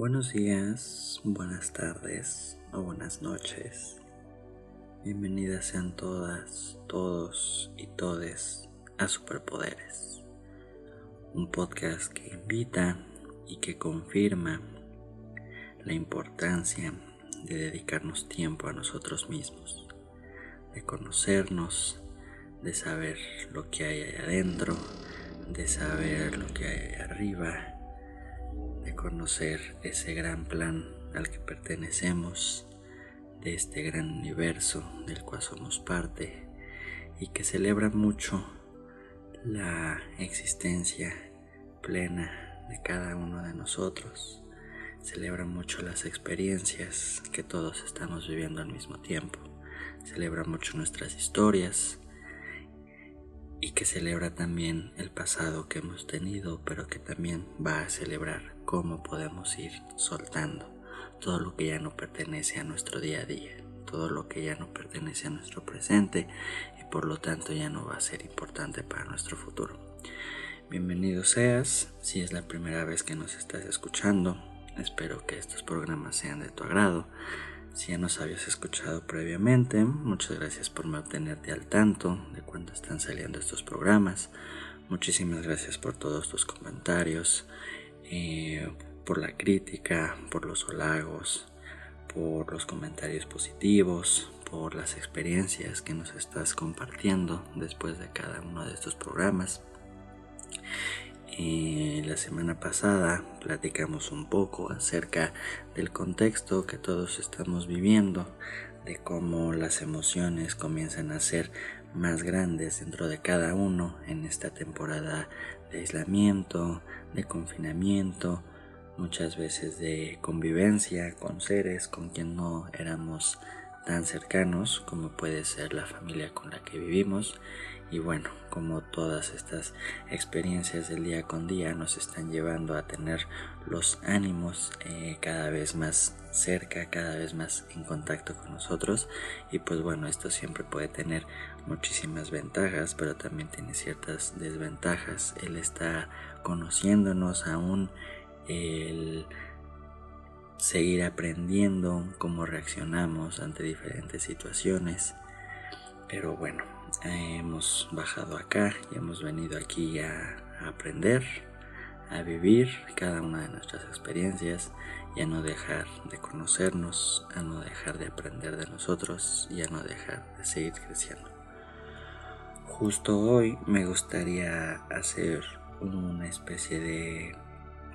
Buenos días, buenas tardes o buenas noches. Bienvenidas sean todas, todos y todes a Superpoderes, un podcast que invita y que confirma la importancia de dedicarnos tiempo a nosotros mismos, de conocernos, de saber lo que hay ahí adentro, de saber lo que hay arriba de conocer ese gran plan al que pertenecemos, de este gran universo del cual somos parte y que celebra mucho la existencia plena de cada uno de nosotros. Celebra mucho las experiencias que todos estamos viviendo al mismo tiempo. Celebra mucho nuestras historias y que celebra también el pasado que hemos tenido, pero que también va a celebrar cómo podemos ir soltando todo lo que ya no pertenece a nuestro día a día, todo lo que ya no pertenece a nuestro presente y por lo tanto ya no va a ser importante para nuestro futuro. Bienvenido seas, si es la primera vez que nos estás escuchando, espero que estos programas sean de tu agrado. Si ya nos habías escuchado previamente, muchas gracias por mantenerte al tanto de cuando están saliendo estos programas. Muchísimas gracias por todos tus comentarios eh, por la crítica, por los halagos, por los comentarios positivos, por las experiencias que nos estás compartiendo después de cada uno de estos programas. Eh, la semana pasada platicamos un poco acerca del contexto que todos estamos viviendo, de cómo las emociones comienzan a ser más grandes dentro de cada uno en esta temporada de aislamiento, de confinamiento, muchas veces de convivencia con seres con quien no éramos tan cercanos como puede ser la familia con la que vivimos. Y bueno, como todas estas experiencias del día con día nos están llevando a tener los ánimos eh, cada vez más cerca, cada vez más en contacto con nosotros. Y pues bueno, esto siempre puede tener muchísimas ventajas, pero también tiene ciertas desventajas. Él está conociéndonos aún, el seguir aprendiendo cómo reaccionamos ante diferentes situaciones. Pero bueno, hemos bajado acá y hemos venido aquí a, aprender, a vivir cada una de nuestras experiencias y a no dejar de conocernos, a no dejar de aprender de nosotros y a no dejar de seguir creciendo. Justo hoy me gustaría hacer una especie de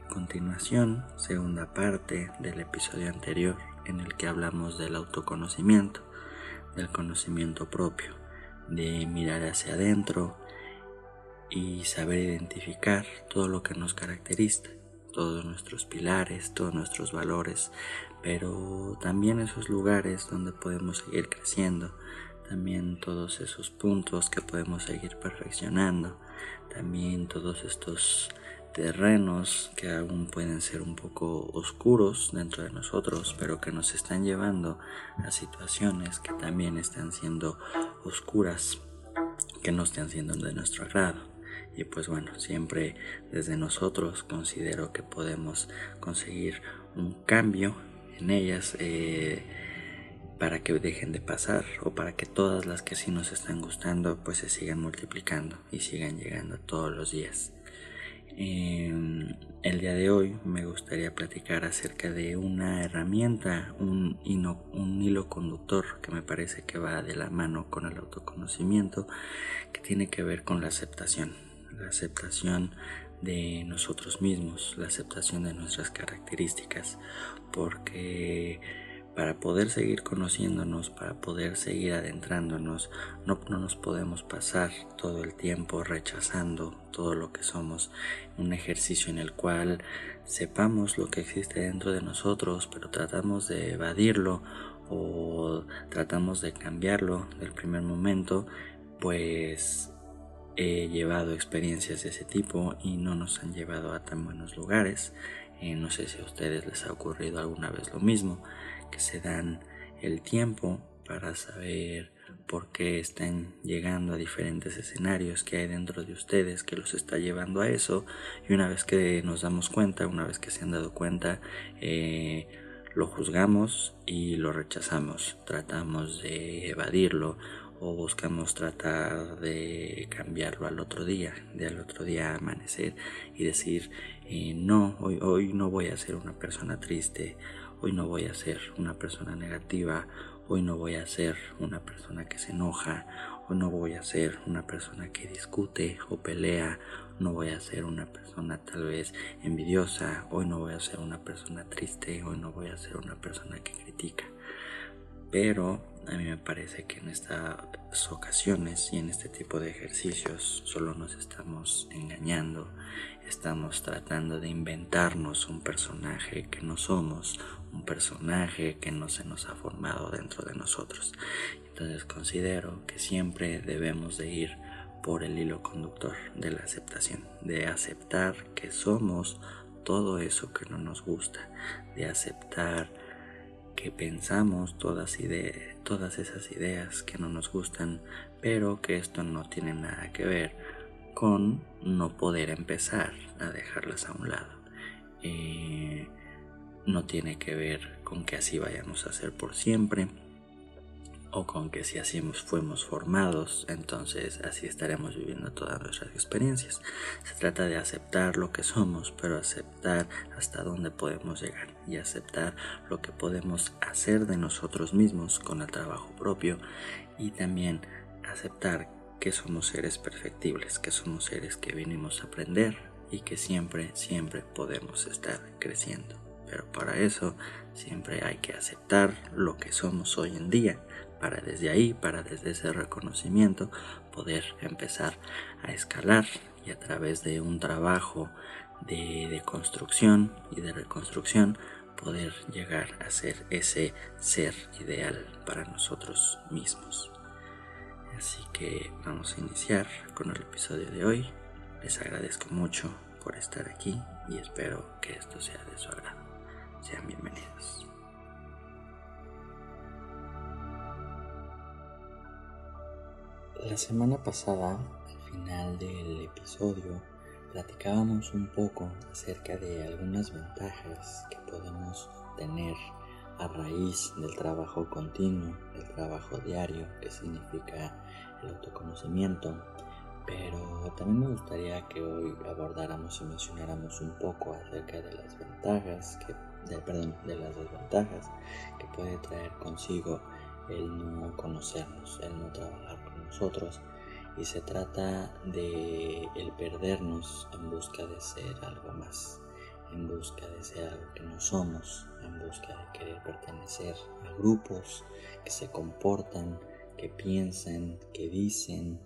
continuación, segunda parte del episodio anterior en el que hablamos del autoconocimiento, del conocimiento propio, de mirar hacia adentro y saber identificar todo lo que nos caracteriza, todos nuestros pilares, todos nuestros valores, pero también esos lugares donde podemos seguir creciendo, también todos esos puntos que podemos seguir perfeccionando, también todos estos terrenos que aún pueden ser un poco oscuros dentro de nosotros, pero que nos están llevando a situaciones que también están siendo oscuras, que no están siendo de nuestro agrado. Y pues bueno, siempre desde nosotros considero que podemos conseguir un cambio en ellas. Eh, para que dejen de pasar o para que todas las que sí nos están gustando pues se sigan multiplicando y sigan llegando todos los días. Em, el día de hoy me gustaría platicar acerca de una herramienta, un, un hilo conductor que me parece que va de la mano con el autoconocimiento, que tiene que ver con la aceptación, la aceptación de nosotros mismos, la aceptación de nuestras características, porque para poder seguir conociéndonos, para poder seguir adentrándonos, no, nos podemos pasar todo el tiempo rechazando todo lo que somos, un ejercicio en el cual sepamos lo que existe dentro de nosotros, pero tratamos de evadirlo o tratamos de cambiarlo del primer momento, pues he llevado experiencias de ese tipo y no nos han llevado a tan buenos lugares. Eh, no sé si a ustedes les ha ocurrido alguna vez lo mismo que se dan el tiempo para saber por qué están llegando a diferentes escenarios que hay dentro de ustedes que los está llevando a eso. Y una vez que nos damos cuenta, una vez que se han dado cuenta, eh, lo juzgamos y lo rechazamos, tratamos de evadirlo o buscamos tratar de cambiarlo al otro día, de al otro día amanecer y decir, eh, no, hoy, hoy no voy a ser una persona triste, hoy no voy a ser una persona negativa, hoy no voy a ser una persona que se enoja, hoy no voy a ser una persona que discute o pelea, no voy a ser una persona tal vez envidiosa, hoy no voy a ser una persona triste, hoy no voy a ser una persona que critica. Pero a mí me parece que en estas ocasiones y en este tipo de ejercicios solo nos estamos engañando, estamos tratando de inventarnos un personaje que no somos, un personaje que no se nos ha formado dentro de nosotros. Entonces considero que siempre debemos de ir por el hilo conductor de la aceptación, de aceptar que somos todo eso que no nos gusta, de aceptar que pensamos todas, todas esas ideas que no nos gustan, pero que esto no tiene nada que ver con no poder empezar a dejarlas a un lado. Eh, no tiene que ver con que así vayamos a ser por siempre o con que si así fuimos formados, entonces así estaremos viviendo todas nuestras experiencias. Se trata de aceptar lo que somos, pero aceptar hasta dónde podemos llegar y aceptar lo que podemos hacer de nosotros mismos con el trabajo propio y también aceptar que somos seres perfectibles, que somos seres que vinimos a aprender y que siempre, siempre podemos estar creciendo. Pero para eso siempre hay que aceptar lo que somos hoy en día para desde ahí, para desde ese reconocimiento, poder empezar a escalar y a través de un trabajo de, construcción y de reconstrucción poder llegar a ser ese ser ideal para nosotros mismos. Así que vamos a iniciar con el episodio de hoy. Les agradezco mucho por estar aquí y espero que esto sea de su agrado. Sean bienvenidos. La semana pasada, al final del episodio, platicábamos un poco acerca de algunas ventajas que podemos tener a raíz del trabajo continuo, del trabajo diario, que significa el autoconocimiento. Pero también me gustaría que hoy abordáramos y mencionáramos un poco acerca de las ventajas, que, perdón, de las desventajas que puede traer consigo el no conocernos, el no trabajar con nosotros y se trata de el perdernos en busca de ser algo más, en busca de ser algo que no somos, en busca de querer pertenecer a grupos que se comportan, que piensan, que dicen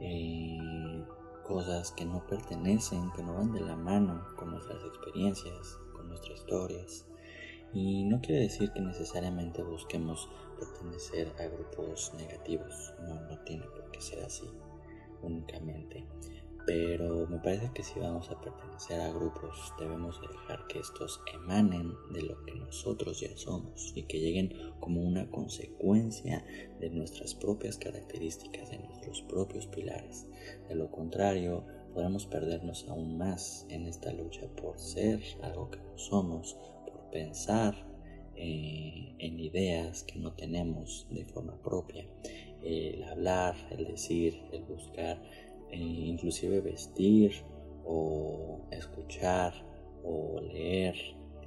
eh, cosas que no pertenecen, que no van de la mano con nuestras experiencias, con nuestras historias. Y no quiere decir que necesariamente busquemos pertenecer a grupos negativos, no, no tiene por qué ser así únicamente. Pero me parece que si vamos a pertenecer a grupos debemos dejar que estos emanen de lo que nosotros ya somos y que lleguen como una consecuencia de nuestras propias características, de nuestros propios pilares. De lo contrario, podremos perdernos aún más en esta lucha por ser algo que no somos, por pensar eh, ideas que no tenemos de forma propia. El hablar, el decir, el buscar, eh, inclusive vestir o escuchar o leer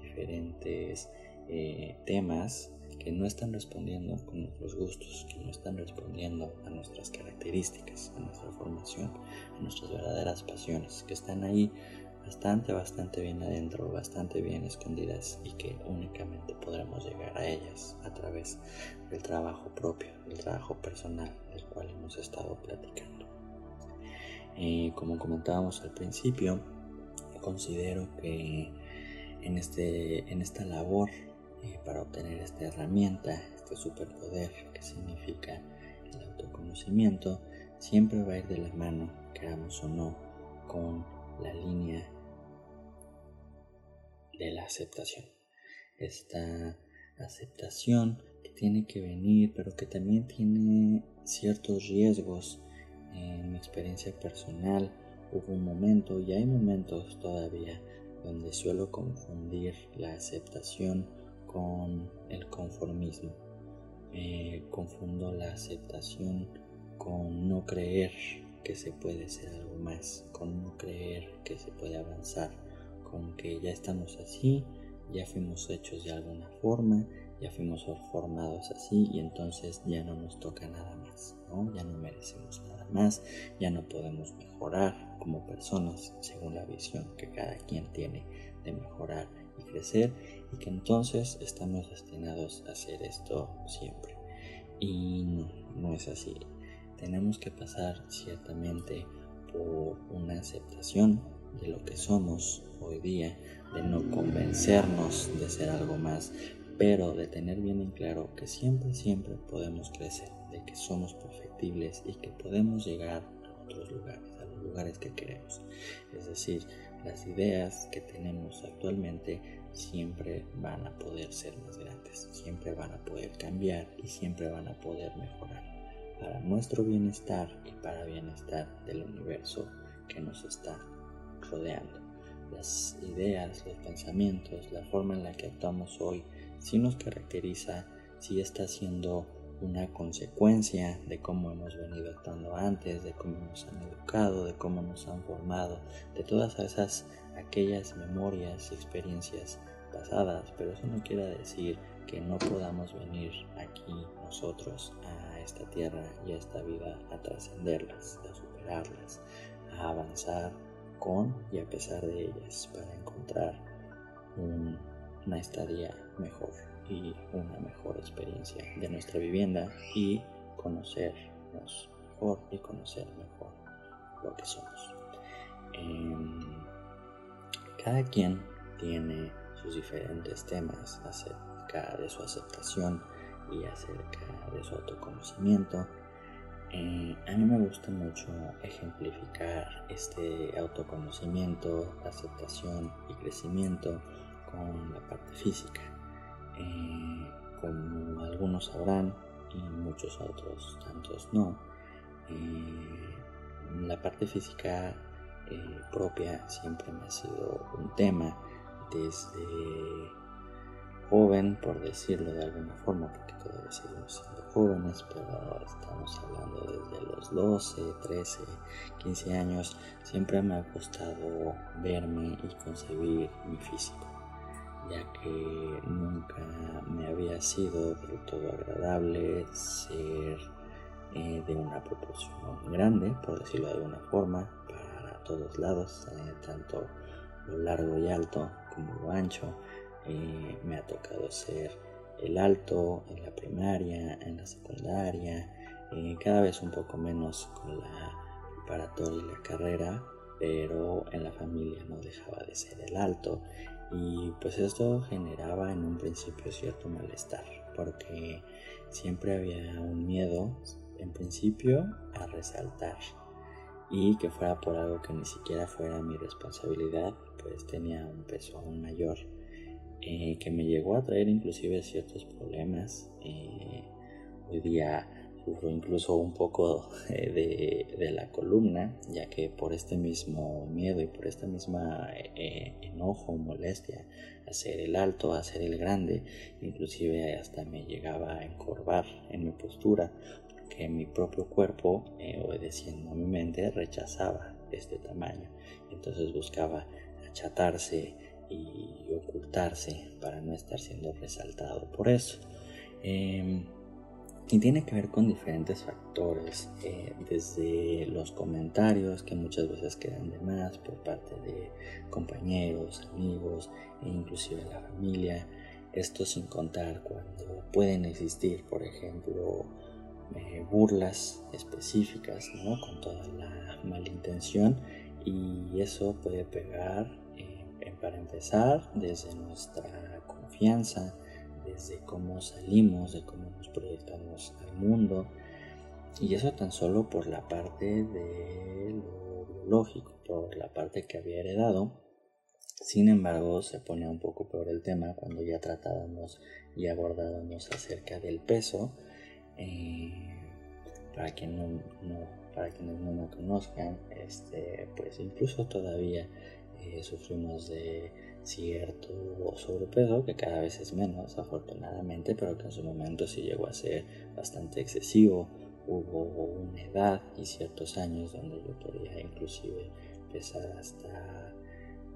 diferentes eh, temas que no están respondiendo con nuestros gustos, que no están respondiendo a nuestras características, a nuestra formación, a nuestras verdaderas pasiones, que están ahí bastante, bastante bien adentro, bastante bien escondidas y que únicamente podremos llegar a ellas a través del trabajo propio, del trabajo personal del cual hemos estado platicando. Eh, como comentábamos al principio, considero que en, este, en esta labor eh, para obtener esta herramienta, este superpoder que significa el autoconocimiento, siempre va a ir de la mano, queramos o no, con la línea de la aceptación. Esta aceptación que tiene que venir, pero que también tiene ciertos riesgos. En mi experiencia personal hubo un momento y hay momentos todavía donde suelo confundir la aceptación con el conformismo. Eh, confundo la aceptación con no creer que se puede ser algo más, con no creer que se puede avanzar, con que ya estamos así, ya fuimos hechos de alguna forma, ya fuimos formados así y entonces ya no nos toca nada más, ¿no? ya no merecemos nada más, ya no podemos mejorar como personas según la visión que cada quien tiene de mejorar y crecer y que entonces estamos destinados a hacer esto siempre. Y no, no es así tenemos que pasar ciertamente por una aceptación de lo que somos hoy día, de no convencernos de ser algo más, pero de tener bien en claro que siempre, siempre podemos crecer, de que somos perfectibles y que podemos llegar a otros lugares, a los lugares que queremos. Es decir, las ideas que tenemos actualmente siempre van a poder ser más grandes, siempre van a poder cambiar y siempre van a poder mejorar para nuestro bienestar y para bienestar del universo que nos está rodeando. Las ideas, los pensamientos, la forma en la que actuamos hoy, si nos caracteriza, si está siendo una consecuencia de cómo hemos venido actuando antes, de cómo nos han educado, de cómo nos han formado, de todas esas aquellas memorias y experiencias pasadas, pero eso no quiere decir que no podamos venir aquí nosotros a esta tierra y a esta vida a trascenderlas, a superarlas, a avanzar con y a pesar de ellas para encontrar una estadía mejor y una mejor experiencia de nuestra vivienda y conocernos mejor y conocer mejor lo que somos. Em, cada quien tiene sus diferentes temas acerca de su aceptación y acerca de su autoconocimiento. Eh, a mí me gusta mucho ejemplificar este autoconocimiento, aceptación y crecimiento con la parte física. Eh, como algunos sabrán y muchos otros tantos no, eh, la parte física propia siempre me ha sido un tema desde joven, por decirlo de alguna forma, porque todavía seguimos siendo jóvenes, pero estamos hablando desde los 12, 13, 15 años, siempre me ha costado verme y concebir mi físico, ya que nunca me había sido del todo agradable ser eh, de una proporción grande, por decirlo de alguna forma, para todos lados, eh, tanto lo largo y alto como lo ancho eh, me ha tocado ser el alto en la primaria, en la secundaria, cada vez un poco menos con la preparatoria y la carrera, pero en la familia no dejaba de ser el alto. Y pues esto generaba en un principio cierto malestar porque siempre había un miedo en principio a resaltar. Y que fuera por algo que ni siquiera fuera mi responsabilidad pues tenía un peso aún mayor eh, que me llegó a traer inclusive ciertos problemas. Eh, hoy día sufro incluso un poco eh, de, la columna, ya que por este mismo miedo y por esta misma enojo, molestia, hacer el alto, hacer el grande, inclusive hasta me llegaba a encorvar en mi postura, porque mi propio cuerpo, obedeciendo a mi mente, rechazaba este tamaño. Entonces buscaba achatarse, y ocultarse para no estar siendo resaltado por eso. Em, y tiene que ver con diferentes factores, eh, desde los comentarios que muchas veces quedan de más por parte de compañeros, amigos e inclusive la familia. Esto sin contar cuando pueden existir, por ejemplo, eh, burlas específicas, ¿no? con toda la malintención y eso puede pegar para empezar, desde nuestra confianza, desde cómo salimos, de cómo nos proyectamos al mundo. Y eso tan solo por la parte de lo biológico, por la parte que había heredado. Sin embargo, se pone un poco peor el tema cuando ya tratábamos y abordábamos acerca del peso. Eh, para, quien no, para quienes no me conozcan, este, pues incluso todavía eh, sufrimos de cierto sobrepeso, que cada vez es menos afortunadamente, pero que en su momento sí llegó a ser bastante excesivo. Hubo una edad y ciertos años donde yo podía inclusive pesar hasta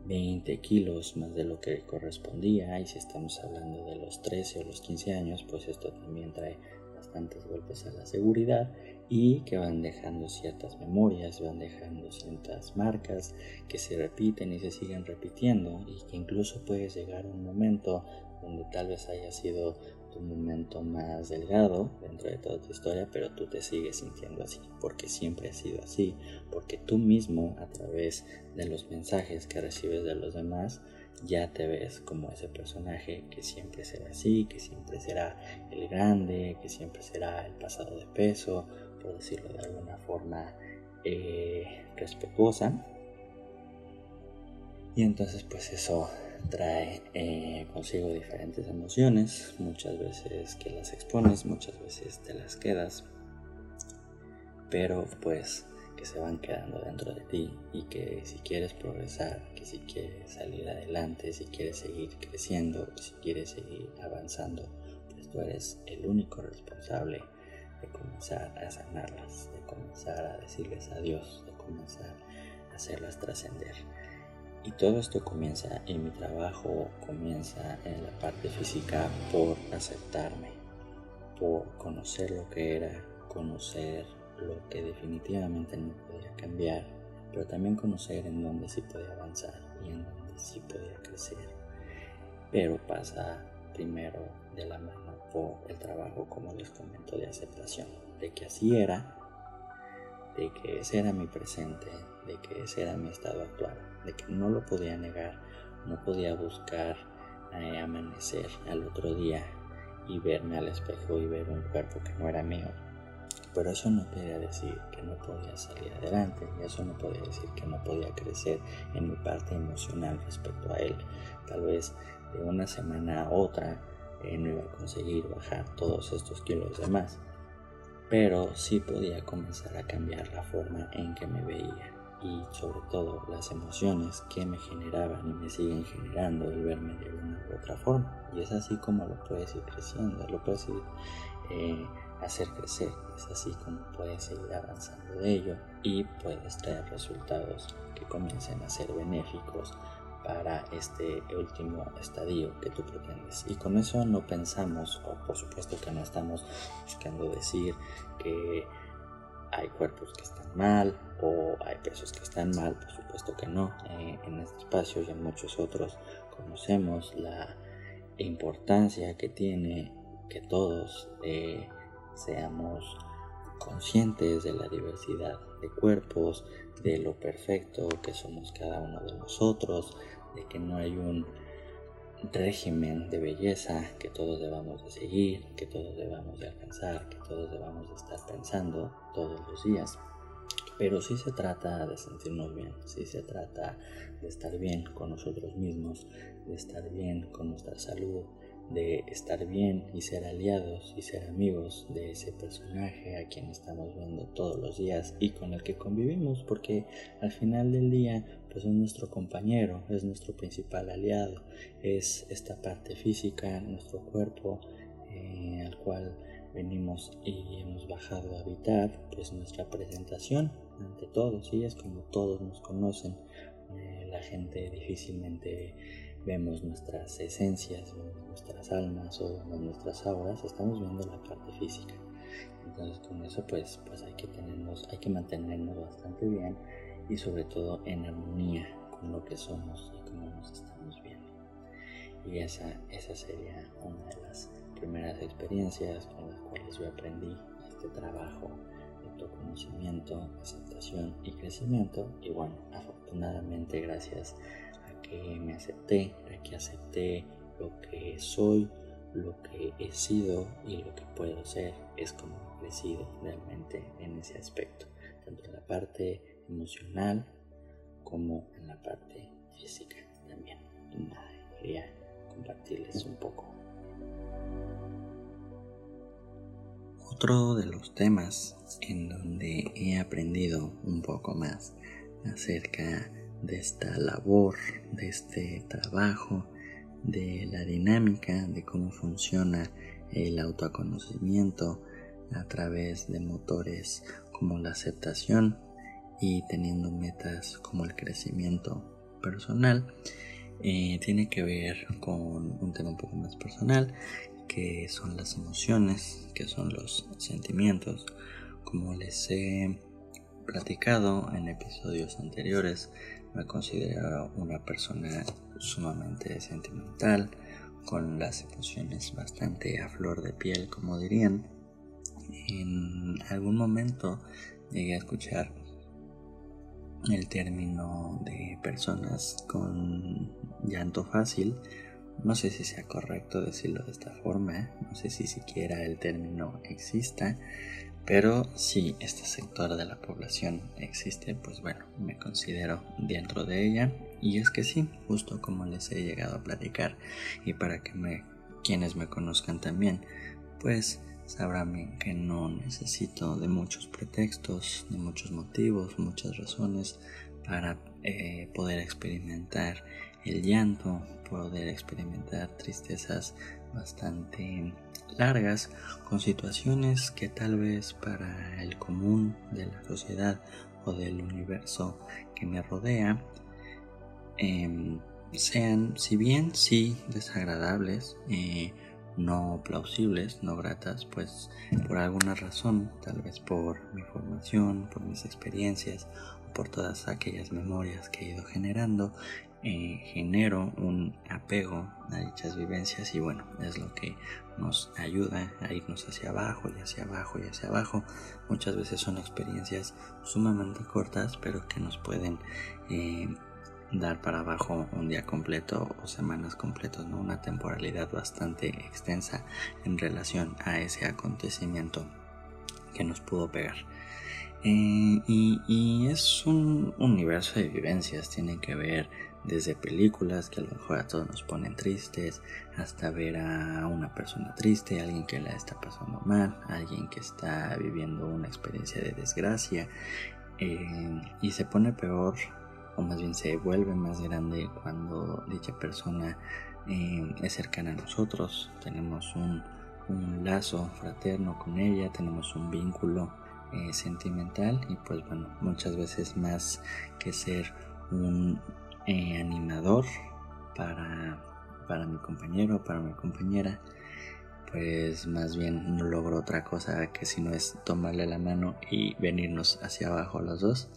20 kilos más de lo que correspondía y si estamos hablando de los 13 o los 15 años pues esto también trae bastantes golpes a la seguridad y que van dejando ciertas memorias, van dejando ciertas marcas que se repiten y se siguen repitiendo y que incluso puede llegar un momento donde tal vez haya sido tu momento más delgado dentro de toda tu historia, pero tú te sigues sintiendo así, porque siempre ha sido así, porque tú mismo a través de los mensajes que recibes de los demás, ya te ves como ese personaje que siempre será así, que siempre será el grande, que siempre será el pasado de peso, por decirlo de alguna forma eh, respetuosa. Y entonces pues eso trae eh, consigo diferentes emociones, muchas veces que las expones, muchas veces te las quedas, pero pues que se van quedando dentro de ti y que si quieres progresar, que si quieres salir adelante, si quieres seguir creciendo, si quieres seguir avanzando, pues tú eres el único responsable de comenzar a sanarlas, de comenzar a decirles adiós, de comenzar a hacerlas trascender. Y todo esto comienza y mi trabajo comienza en la parte física por aceptarme, por conocer lo que era, conocer lo que definitivamente no podía cambiar, pero también conocer en dónde sí podía avanzar y en dónde sí podía crecer. Pero pasa primero de la mano por el trabajo, como les comento, de aceptación, de que así era, de que ese era mi presente, de que ese era mi estado actual, de que no lo podía negar, no podía buscar eh, amanecer al otro día y verme al espejo y ver un cuerpo que no era mío, pero eso no quería decir que no podía salir adelante, y eso no podía decir que no podía crecer en mi parte emocional respecto a él. Tal vez de una semana a otra eh, no iba a conseguir bajar todos estos kilos de más, pero sí podía comenzar a cambiar la forma en que me veía y sobre todo las emociones que me generaban y me siguen generando el verme de una u otra forma. Y es así como lo puedes ir creciendo, lo puedes ir eh, hacer crecer. Es así como puedes seguir avanzando de ello y puedes traer resultados que comiencen a ser benéficos para este último estadio que tú pretendes. Y con eso no pensamos, o por supuesto que no estamos buscando decir que hay cuerpos que están mal o hay pesos que están mal, por supuesto que no. Eh, en este espacio y en muchos otros conocemos la importancia que tiene que todos eh, seamos conscientes de la diversidad de cuerpos, de lo perfecto que somos cada uno de nosotros, de que no hay un régimen de belleza que todos debamos de seguir, que todos debamos de alcanzar, que todos debamos de estar pensando todos los días. Pero sí se trata de sentirnos bien, sí se trata de estar bien con nosotros mismos, de estar bien con nuestra salud, de estar bien y ser aliados y ser amigos de ese personaje a quien estamos viendo todos los días y con el que convivimos porque al final del día pues es nuestro compañero, es nuestro principal aliado, es esta parte física, nuestro cuerpo eh, al cual venimos y hemos bajado a habitar pues nuestra presentación ante todos y es como todos nos conocen eh, la gente difícilmente vemos nuestras esencias, nuestras almas o nuestras auras, estamos viendo la parte física. Entonces con eso pues, pues hay, que tenernos, hay que mantenernos bastante bien y sobre todo en armonía con lo que somos y cómo nos estamos viendo. Y esa, esa sería una de las primeras experiencias con las cuales yo aprendí este trabajo de autoconocimiento, aceptación y crecimiento. Y bueno, afortunadamente gracias que me acepté, a que acepté lo que soy, lo que he sido y lo que puedo ser, es como he crecido realmente en ese aspecto, tanto en la parte emocional como en la parte física también. Nada, quería compartirles un poco. Otro de los temas en donde he aprendido un poco más acerca de esta labor, de este trabajo, de la dinámica, de cómo funciona el autoconocimiento a través de motores como la aceptación y teniendo metas como el crecimiento personal, eh, tiene que ver con un tema un poco más personal que son las emociones, que son los sentimientos. Como les he platicado en episodios anteriores, me considero una persona sumamente sentimental, con las emociones bastante a flor de piel, como dirían. En algún momento llegué a escuchar el término de personas con llanto fácil no sé si sea correcto decirlo de esta forma, no sé si siquiera el término exista, pero si este sector de la población existe, pues bueno, me considero dentro de ella. Y es que sí, justo como les he llegado a platicar y para que me, quienes me conozcan también, pues sabrán que no necesito de muchos pretextos, de muchos motivos, muchas razones para eh, poder experimentar el llanto, poder experimentar tristezas bastante largas con situaciones que tal vez para el común de la sociedad o del universo que me rodea em, sean, si bien sí desagradables, eh, no plausibles, no gratas, pues por alguna razón, tal vez por mi formación, por mis experiencias por todas aquellas memorias que he ido generando, eh, genero un apego a dichas vivencias y bueno, es lo que nos ayuda a irnos hacia abajo y hacia abajo y hacia abajo. Muchas veces son experiencias sumamente cortas pero que nos pueden eh, dar para abajo un día completo o semanas completos, ¿no? una temporalidad bastante extensa en relación a ese acontecimiento que nos pudo pegar. Eh, y, es un universo de vivencias, tienen que ver desde películas que a lo mejor a todos nos ponen tristes, hasta ver a una persona triste, alguien que la está pasando mal, alguien que está viviendo una experiencia de desgracia eh, y se pone peor o más bien se vuelve más grande cuando dicha persona eh, es cercana a nosotros, tenemos un, lazo fraterno con ella, tenemos un vínculo eh, sentimental y pues bueno, muchas veces más que ser un eh, animador para, para mi compañero, para mi compañera, pues más bien no logro otra cosa que si no es tomarle la mano y venirnos hacia abajo los dos.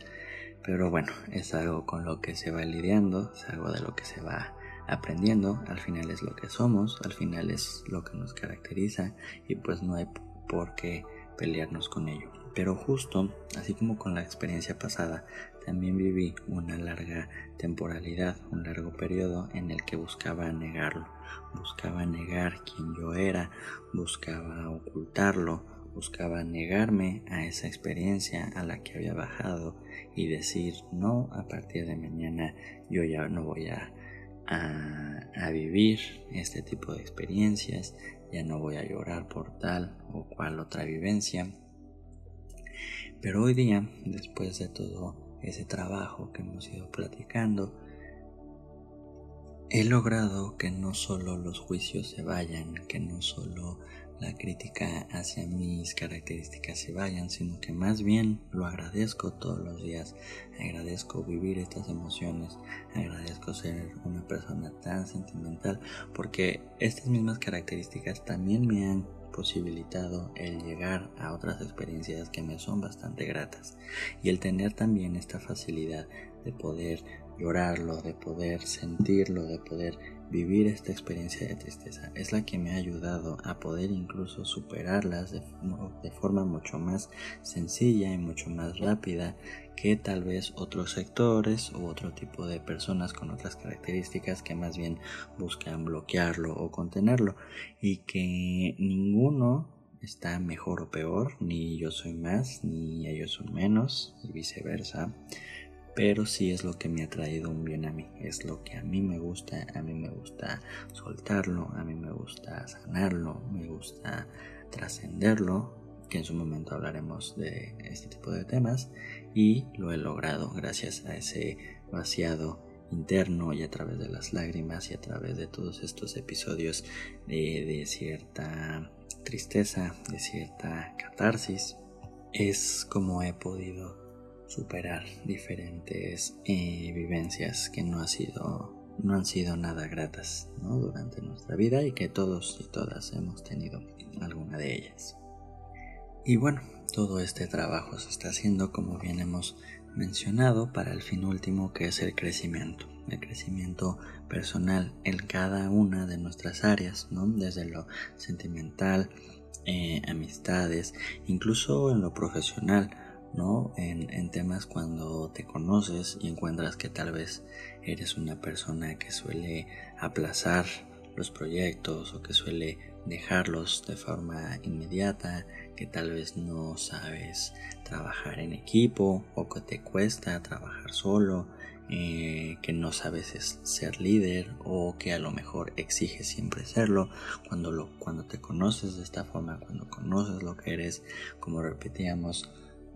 Pero bueno, es algo con lo que se va lidiando, es algo de lo que se va aprendiendo, al final es lo que somos, al final es lo que nos caracteriza y pues no hay por qué pelearnos con ello. Pero justo, así como con la experiencia pasada, también viví una larga temporalidad, un largo periodo en el que buscaba negarlo, buscaba negar quién yo era, buscaba ocultarlo, buscaba negarme a esa experiencia a la que había bajado y decir no, a partir de mañana yo ya no voy a, a, vivir este tipo de experiencias, ya no voy a llorar por tal o cual otra vivencia. Pero hoy día, después de todo ese trabajo que hemos ido platicando, he logrado que no solo los juicios se vayan, que no solo la crítica hacia mis características se vayan, sino que más bien lo agradezco todos los días, agradezco vivir estas emociones, agradezco ser una persona tan sentimental, porque estas mismas características también me han posibilitado el llegar a otras experiencias que me son bastante gratas. Y el tener también esta facilidad de poder llorarlo, de poder sentirlo, de poder vivir esta experiencia de tristeza es la que me ha ayudado a poder incluso superarlas de, forma mucho más sencilla y mucho más rápida que tal vez otros sectores u otro tipo de personas con otras características que más bien buscan bloquearlo o contenerlo. Y que ninguno está mejor o peor, ni yo soy más, ni ellos son menos y viceversa pero sí es lo que me ha traído un bien a mí, es lo que a mí me gusta, a mí me gusta soltarlo, a mí me gusta sanarlo, me gusta trascenderlo que en su momento hablaremos de este tipo de temas y lo he logrado gracias a ese vaciado interno y a través de las lágrimas y a través de todos estos episodios de, cierta tristeza, de cierta catarsis, es como he podido superar diferentes eh, vivencias que no, ha sido, no han sido nada gratas durante nuestra vida y que todos y todas hemos tenido alguna de ellas. Y bueno, todo este trabajo se está haciendo como bien hemos mencionado para el fin último que es el crecimiento, el crecimiento personal en cada una de nuestras áreas, ¿no? desde lo sentimental, eh, amistades, incluso en lo profesional, ¿no? En, en, temas cuando te conoces y encuentras que tal vez eres una persona que suele aplazar los proyectos o que suele dejarlos de forma inmediata, que tal vez no sabes trabajar en equipo o que te cuesta trabajar solo, eh, que no sabes ser líder o que a lo mejor exiges siempre serlo cuando, lo, cuando te conoces de esta forma, cuando conoces lo que eres, como repetíamos,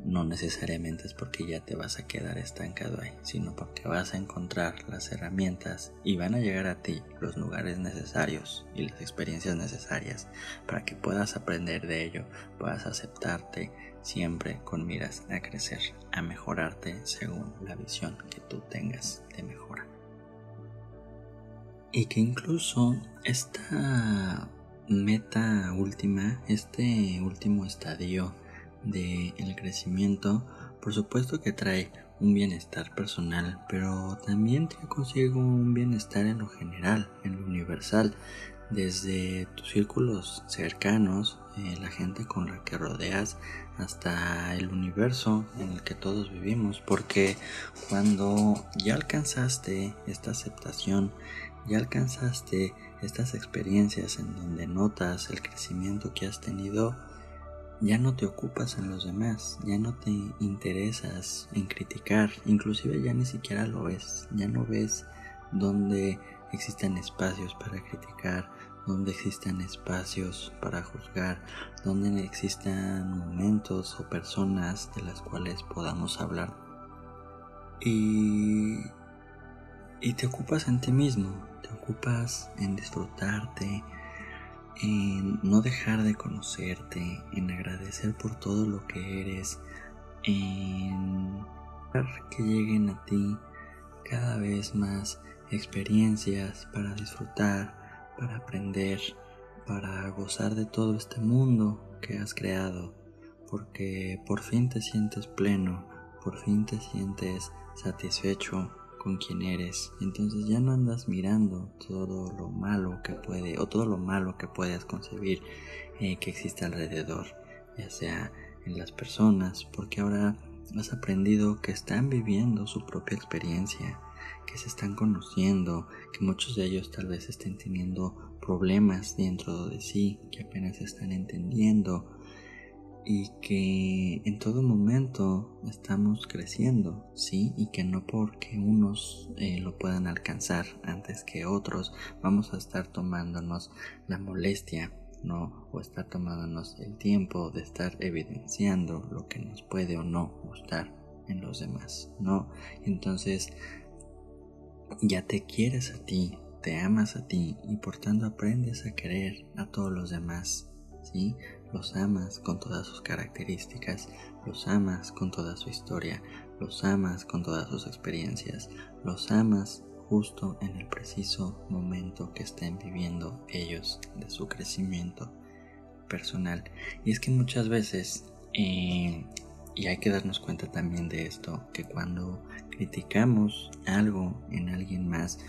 no necesariamente es porque ya te vas a quedar estancado ahí, sino porque vas a encontrar las herramientas y van a llegar a ti los lugares necesarios y las experiencias necesarias para que puedas aprender de ello, puedas aceptarte siempre con miras a crecer, a mejorarte según la visión que tú tengas de mejora. Y que incluso esta meta última, este último estadio del crecimiento, por supuesto que trae un bienestar personal, pero también trae consigo un bienestar en lo general, en lo universal, desde tus círculos cercanos, eh, la gente con la que rodeas, hasta el universo en el que todos vivimos, porque cuando ya alcanzaste esta aceptación, ya alcanzaste estas experiencias en donde notas el crecimiento que has tenido, ya no te ocupas en los demás, ya no te interesas en criticar, inclusive ya ni siquiera lo ves, ya no ves donde existen espacios para criticar, donde existen espacios para juzgar, donde existan momentos o personas de las cuales podamos hablar. Y, y te ocupas en ti mismo, te ocupas en disfrutarte, en no dejar de conocerte, en agradecer por todo lo que eres, en que lleguen a ti cada vez más experiencias para disfrutar, para aprender, para gozar de todo este mundo que has creado, porque por fin te sientes pleno, por fin te sientes satisfecho con quien eres. Entonces ya no andas mirando todo lo malo que puede o todo lo malo que puedes concebir eh, que existe alrededor, ya sea en las personas, porque ahora has aprendido que están viviendo su propia experiencia, que se están conociendo, que muchos de ellos tal vez estén teniendo problemas dentro de sí, que apenas están entendiendo, y que en todo momento estamos creciendo, ¿sí? Y que no porque unos eh, lo puedan alcanzar antes que otros, vamos a estar tomándonos la molestia, ¿no? O estar tomándonos el tiempo de estar evidenciando lo que nos puede o no gustar en los demás, ¿no? Entonces, ya te quieres a ti, te amas a ti y por tanto aprendes a querer a todos los demás, ¿sí? Los amas con todas sus características, los amas con toda su historia, los amas con todas sus experiencias, los amas justo en el preciso momento que estén viviendo ellos de su crecimiento personal. Y es que muchas veces, eh, y hay que darnos cuenta también de esto, que cuando criticamos algo en alguien más,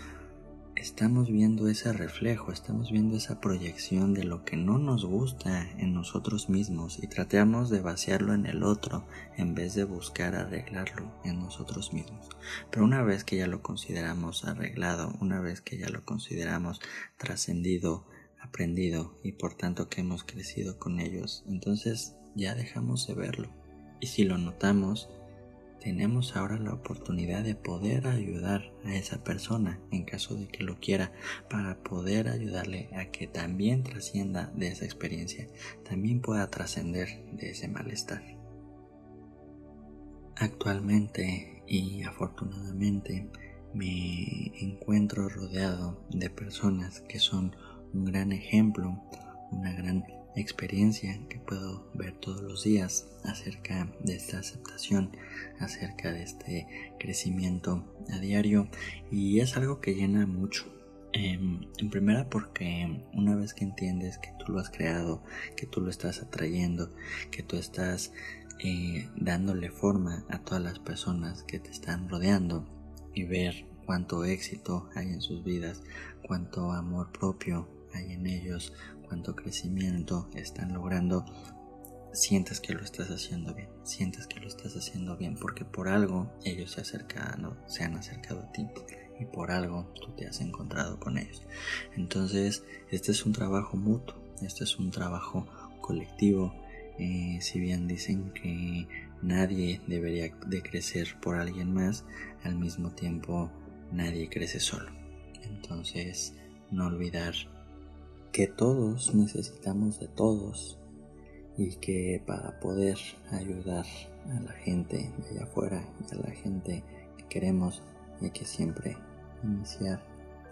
estamos viendo ese reflejo, estamos viendo esa proyección de lo que no nos gusta en nosotros mismos y tratamos de vaciarlo en el otro en vez de buscar arreglarlo en nosotros mismos. Pero una vez que ya lo consideramos arreglado, una vez que ya lo consideramos trascendido, aprendido y por tanto que hemos crecido con ellos, entonces ya dejamos de verlo. Y si lo notamos, tenemos ahora la oportunidad de poder ayudar a esa persona en caso de que lo quiera para poder ayudarle a que también trascienda de esa experiencia, también pueda trascender de ese malestar. Actualmente y afortunadamente me encuentro rodeado de personas que son un gran ejemplo, una gran experiencia que puedo ver todos los días acerca de esta aceptación, acerca de este crecimiento a diario y es algo que llena mucho. Em, en primera porque una vez que entiendes que tú lo has creado, que tú lo estás atrayendo, que tú estás eh, dándole forma a todas las personas que te están rodeando y ver cuánto éxito hay en sus vidas, cuánto amor propio hay en ellos, cuánto crecimiento están logrando, sientes que lo estás haciendo bien, sientes que lo estás haciendo bien porque por algo ellos se, acercado, se han acercado a ti y por algo tú te has encontrado con ellos. Entonces, este es un trabajo mutuo, este es un trabajo colectivo. Eh, si bien dicen que nadie debería de crecer por alguien más, al mismo tiempo nadie crece solo. Entonces, no olvidar que todos necesitamos de todos y que para poder ayudar a la gente de allá afuera y a la gente que queremos hay que siempre iniciar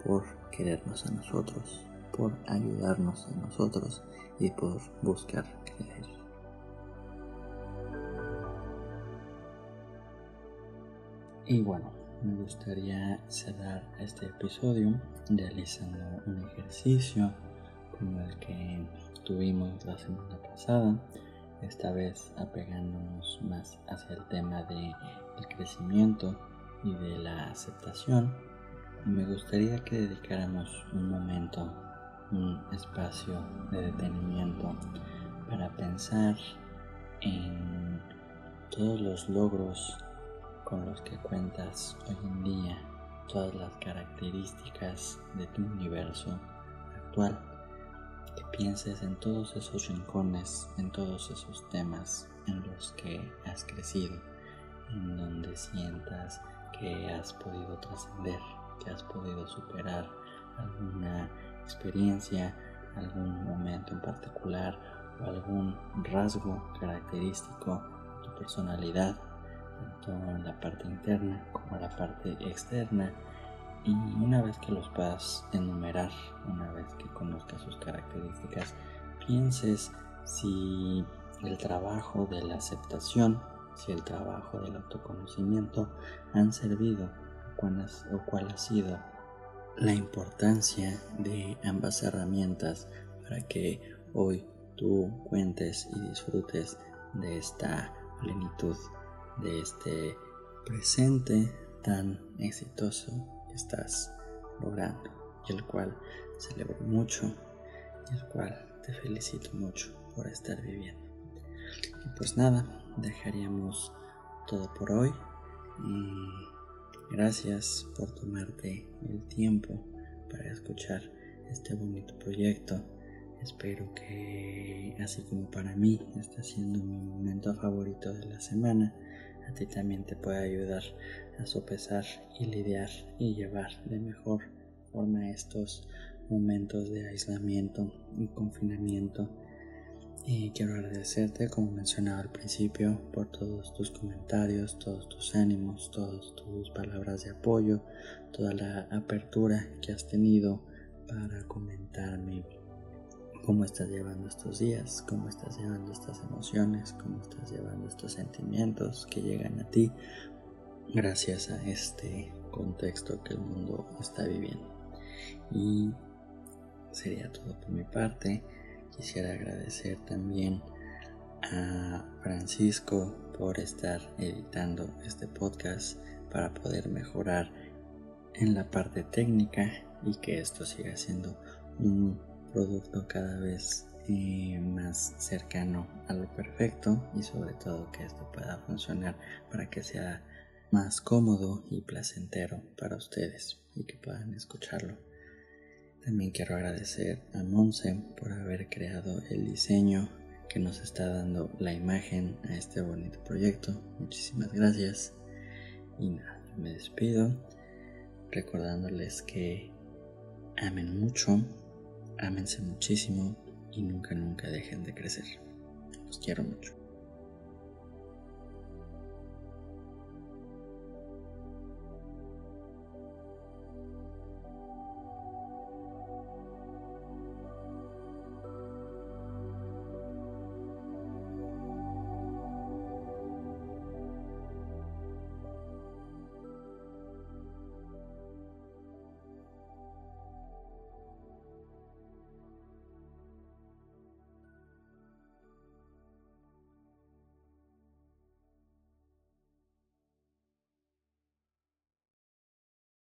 por querernos a nosotros, por ayudarnos a nosotros y por buscar creer. Y bueno, me gustaría cerrar este episodio realizando un ejercicio como el que tuvimos la semana pasada, esta vez apegándonos más hacia el tema del crecimiento y de la aceptación. Me gustaría que dedicáramos un momento, un espacio de detenimiento para pensar en todos los logros con los que cuentas hoy en día, todas las características de tu universo actual que pienses en todos esos rincones, en todos esos temas en los que has crecido, en donde sientas que has podido trascender, que has podido superar alguna experiencia, algún momento en particular o algún rasgo característico de tu personalidad, tanto en la parte interna como en la parte externa y una vez que los puedas enumerar, una vez que conozcas sus características, pienses si el trabajo de la aceptación, si el trabajo del autoconocimiento han servido o cuál ha sido la importancia de ambas herramientas para que hoy tú cuentes y disfrutes de esta plenitud, de este presente tan exitoso estás logrando y el cual celebro mucho y el cual te felicito mucho por estar viviendo. Y pues nada, dejaríamos todo por hoy gracias por tomarte el tiempo para escuchar este bonito proyecto. Espero que así como para mí está siendo mi momento favorito de la semana, a ti también te puede ayudar a sopesar y lidiar y llevar de mejor forma estos momentos de aislamiento y confinamiento. Y quiero agradecerte, como mencionaba al principio, por todos tus comentarios, todos tus ánimos, todas tus palabras de apoyo, toda la apertura que has tenido para comentarme cómo estás llevando estos días, cómo estás llevando estas emociones, cómo estás llevando estos sentimientos que llegan a ti gracias a este contexto que el mundo está viviendo. Y sería todo por mi parte. Quisiera agradecer también a Francisco por estar editando este podcast para poder mejorar en la parte técnica y que esto siga siendo un producto cada vez eh, más cercano a lo perfecto y sobre todo que esto pueda funcionar para que sea más cómodo y placentero para ustedes y que puedan escucharlo. También quiero agradecer a Monse por haber creado el diseño que nos está dando la imagen a este bonito proyecto. Muchísimas gracias. Y nada, me despido recordándoles que amen mucho, ámense muchísimo y nunca, nunca dejen de crecer. Los quiero mucho.